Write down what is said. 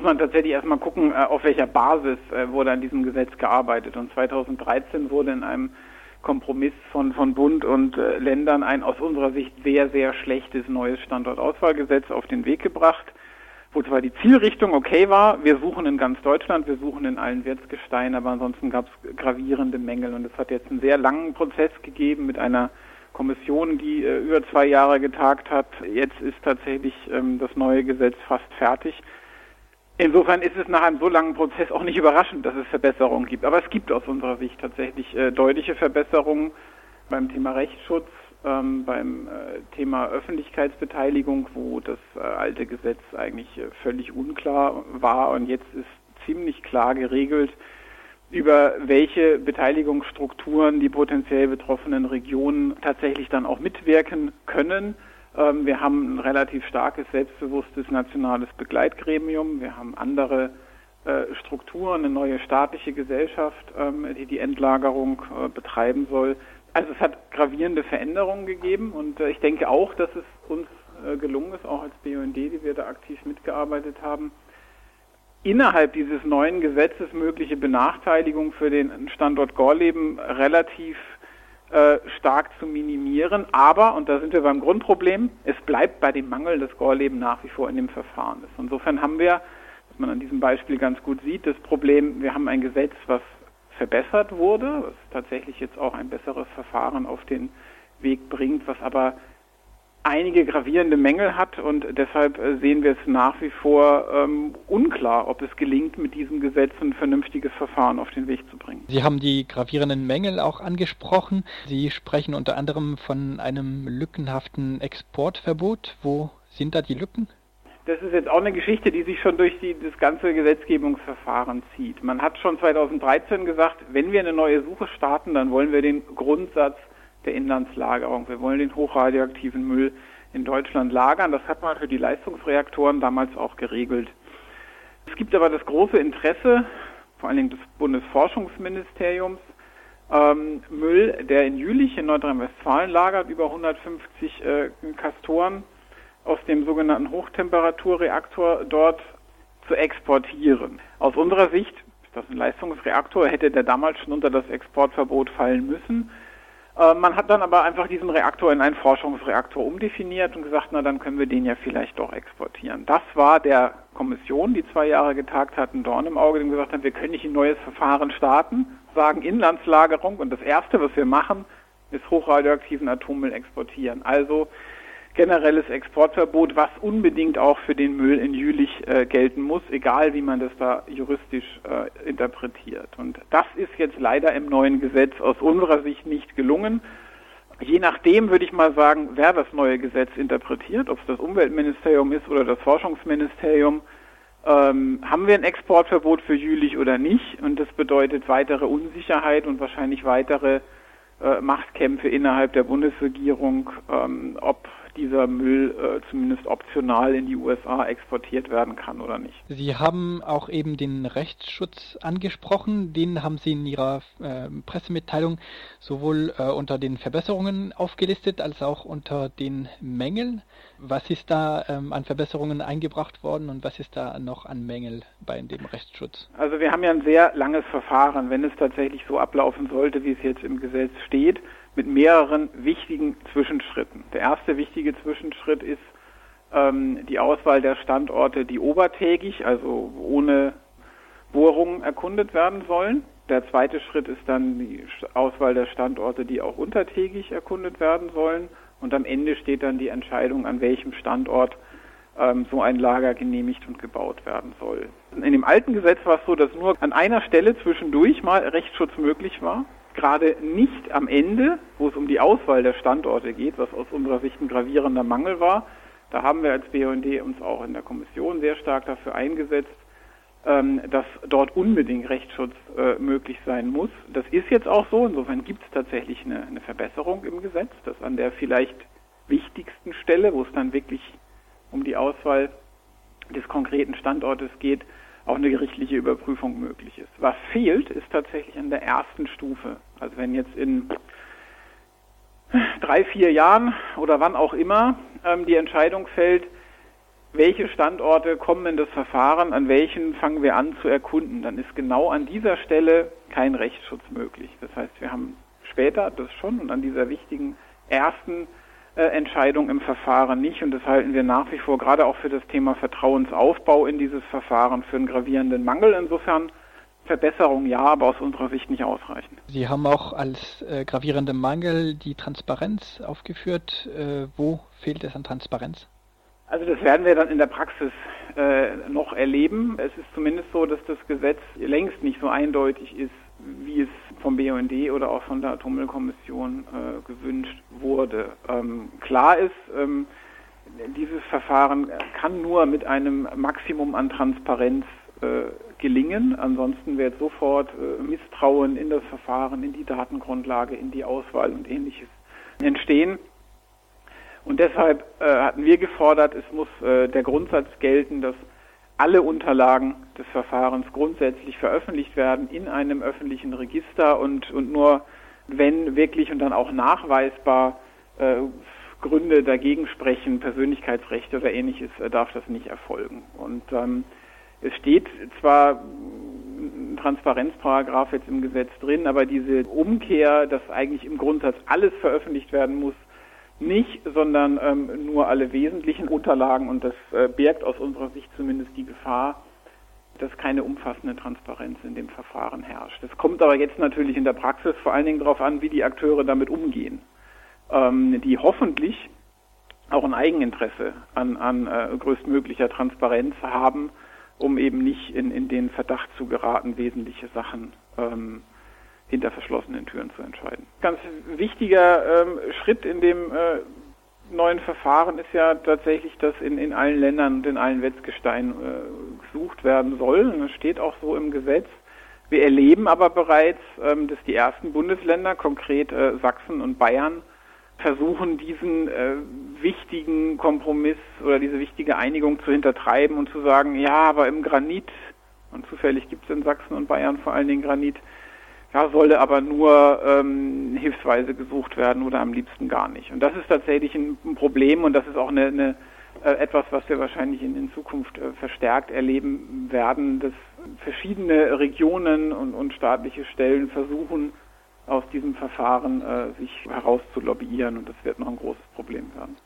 muss man tatsächlich erstmal gucken, äh, auf welcher Basis äh, wurde an diesem Gesetz gearbeitet. Und 2013 wurde in einem Kompromiss von, von Bund und äh, Ländern ein aus unserer Sicht sehr, sehr schlechtes neues Standortauswahlgesetz auf den Weg gebracht, wo zwar die Zielrichtung okay war, wir suchen in ganz Deutschland, wir suchen in allen Wirtsgesteinen, aber ansonsten gab es gravierende Mängel. Und es hat jetzt einen sehr langen Prozess gegeben mit einer Kommission, die äh, über zwei Jahre getagt hat. Jetzt ist tatsächlich ähm, das neue Gesetz fast fertig. Insofern ist es nach einem so langen Prozess auch nicht überraschend, dass es Verbesserungen gibt. Aber es gibt aus unserer Sicht tatsächlich äh, deutliche Verbesserungen beim Thema Rechtsschutz, ähm, beim äh, Thema Öffentlichkeitsbeteiligung, wo das äh, alte Gesetz eigentlich äh, völlig unklar war und jetzt ist ziemlich klar geregelt, über welche Beteiligungsstrukturen die potenziell betroffenen Regionen tatsächlich dann auch mitwirken können. Ähm, wir haben ein relativ starkes, selbstbewusstes nationales Begleitgremium. Wir haben andere äh, Strukturen, eine neue staatliche Gesellschaft, ähm, die die Endlagerung äh, betreiben soll. Also es hat gravierende Veränderungen gegeben und äh, ich denke auch, dass es uns gelungen ist, auch als BUND, die wir da aktiv mitgearbeitet haben, innerhalb dieses neuen Gesetzes mögliche Benachteiligung für den Standort Gorleben relativ äh, stark zu minimieren. Aber, und da sind wir beim Grundproblem, es bleibt bei dem Mangel des Gorleben nach wie vor in dem Verfahren ist. Insofern haben wir, was man an diesem Beispiel ganz gut sieht, das Problem, wir haben ein Gesetz, was verbessert wurde, was tatsächlich jetzt auch ein besseres Verfahren auf den Weg bringt, was aber einige gravierende Mängel hat und deshalb äh, sehen wir es nach wie vor ähm, unklar, ob es gelingt, mit diesem Gesetz ein vernünftiges Verfahren auf den Weg zu bringen. Sie haben die gravierenden Mängel auch angesprochen. Sie sprechen unter anderem von einem lückenhaften Exportverbot. Wo sind da die Lücken? Das ist jetzt auch eine Geschichte, die sich schon durch die, das ganze Gesetzgebungsverfahren zieht. Man hat schon 2013 gesagt, wenn wir eine neue Suche starten, dann wollen wir den Grundsatz der Inlandslagerung. Wir wollen den hochradioaktiven Müll in Deutschland lagern. Das hat man für die Leistungsreaktoren damals auch geregelt. Es gibt aber das große Interesse, vor allen Dingen des Bundesforschungsministeriums, ähm, Müll, der in Jülich in Nordrhein-Westfalen lagert, über 150 äh, Kastoren aus dem sogenannten Hochtemperaturreaktor dort zu exportieren. Aus unserer Sicht ist das ein Leistungsreaktor, hätte der damals schon unter das Exportverbot fallen müssen. Äh, man hat dann aber einfach diesen Reaktor in einen Forschungsreaktor umdefiniert und gesagt, na dann können wir den ja vielleicht doch exportieren. Das war der Kommission, die zwei Jahre getagt hat, ein Dorn im Auge, die gesagt haben, wir können nicht ein neues Verfahren starten, sagen Inlandslagerung und das Erste, was wir machen, ist hochradioaktiven Atommüll exportieren. Also generelles Exportverbot, was unbedingt auch für den Müll in Jülich äh, gelten muss, egal wie man das da juristisch äh, interpretiert. Und das ist jetzt leider im neuen Gesetz aus unserer Sicht nicht gelungen. Je nachdem würde ich mal sagen, wer das neue Gesetz interpretiert, ob es das Umweltministerium ist oder das Forschungsministerium, ähm, haben wir ein Exportverbot für Jülich oder nicht. Und das bedeutet weitere Unsicherheit und wahrscheinlich weitere äh, Machtkämpfe innerhalb der Bundesregierung, ähm, ob dieser Müll äh, zumindest optional in die USA exportiert werden kann oder nicht. Sie haben auch eben den Rechtsschutz angesprochen. Den haben Sie in Ihrer äh, Pressemitteilung sowohl äh, unter den Verbesserungen aufgelistet als auch unter den Mängeln. Was ist da ähm, an Verbesserungen eingebracht worden und was ist da noch an Mängel bei dem Rechtsschutz? Also wir haben ja ein sehr langes Verfahren, wenn es tatsächlich so ablaufen sollte, wie es jetzt im Gesetz steht mit mehreren wichtigen Zwischenschritten. Der erste wichtige Zwischenschritt ist ähm, die Auswahl der Standorte, die obertägig, also ohne Bohrungen erkundet werden sollen. Der zweite Schritt ist dann die Auswahl der Standorte, die auch untertägig erkundet werden sollen. Und am Ende steht dann die Entscheidung, an welchem Standort ähm, so ein Lager genehmigt und gebaut werden soll. In dem alten Gesetz war es so, dass nur an einer Stelle zwischendurch mal Rechtsschutz möglich war gerade nicht am Ende, wo es um die Auswahl der Standorte geht, was aus unserer Sicht ein gravierender Mangel war. Da haben wir als BUND uns auch in der Kommission sehr stark dafür eingesetzt, ähm, dass dort unbedingt Rechtsschutz äh, möglich sein muss. Das ist jetzt auch so. Insofern gibt es tatsächlich eine, eine Verbesserung im Gesetz, dass an der vielleicht wichtigsten Stelle, wo es dann wirklich um die Auswahl des konkreten Standortes geht, auch eine gerichtliche Überprüfung möglich ist. Was fehlt, ist tatsächlich an der ersten Stufe. Also wenn jetzt in drei, vier Jahren oder wann auch immer ähm, die Entscheidung fällt, welche Standorte kommen in das Verfahren, an welchen fangen wir an zu erkunden, dann ist genau an dieser Stelle kein Rechtsschutz möglich. Das heißt, wir haben später das schon und an dieser wichtigen ersten Entscheidung im Verfahren nicht. Und das halten wir nach wie vor gerade auch für das Thema Vertrauensaufbau in dieses Verfahren für einen gravierenden Mangel. Insofern Verbesserung ja, aber aus unserer Sicht nicht ausreichend. Sie haben auch als äh, gravierenden Mangel die Transparenz aufgeführt. Äh, wo fehlt es an Transparenz? Also das werden wir dann in der Praxis äh, noch erleben. Es ist zumindest so, dass das Gesetz längst nicht so eindeutig ist, wie es vom BUND oder auch von der Atommüllkommission äh, gewünscht wurde. Ähm, klar ist, ähm, dieses Verfahren kann nur mit einem Maximum an Transparenz äh, gelingen. Ansonsten wird sofort äh, Misstrauen in das Verfahren, in die Datengrundlage, in die Auswahl und ähnliches entstehen. Und deshalb äh, hatten wir gefordert, es muss äh, der Grundsatz gelten, dass alle Unterlagen des Verfahrens grundsätzlich veröffentlicht werden in einem öffentlichen Register und, und nur wenn wirklich und dann auch nachweisbar äh, Gründe dagegen sprechen, Persönlichkeitsrechte oder ähnliches, äh, darf das nicht erfolgen. Und ähm, es steht zwar ein Transparenzparagraph jetzt im Gesetz drin, aber diese Umkehr, dass eigentlich im Grundsatz alles veröffentlicht werden muss, nicht, sondern ähm, nur alle wesentlichen Unterlagen und das äh, birgt aus unserer Sicht zumindest die Gefahr, dass keine umfassende Transparenz in dem Verfahren herrscht. Es kommt aber jetzt natürlich in der Praxis vor allen Dingen darauf an, wie die Akteure damit umgehen, ähm, die hoffentlich auch ein Eigeninteresse an, an äh, größtmöglicher Transparenz haben, um eben nicht in, in den Verdacht zu geraten, wesentliche Sachen ähm, hinter verschlossenen Türen zu entscheiden. Ganz wichtiger ähm, Schritt in dem äh, neuen Verfahren ist ja tatsächlich, dass in, in allen Ländern und in allen Wetzgesteinen äh, gesucht werden soll. Und das steht auch so im Gesetz. Wir erleben aber bereits, ähm, dass die ersten Bundesländer, konkret äh, Sachsen und Bayern, versuchen, diesen äh, wichtigen Kompromiss oder diese wichtige Einigung zu hintertreiben und zu sagen, ja, aber im Granit, und zufällig gibt es in Sachsen und Bayern vor allen Dingen Granit, ja, solle aber nur ähm, hilfsweise gesucht werden oder am liebsten gar nicht. Und das ist tatsächlich ein, Problem und das ist auch eine, eine äh, etwas, was wir wahrscheinlich in, in Zukunft äh, verstärkt erleben werden, dass verschiedene Regionen und, und staatliche Stellen versuchen, aus diesem Verfahren äh, sich herauszulobbyieren und das wird noch ein großes Problem werden.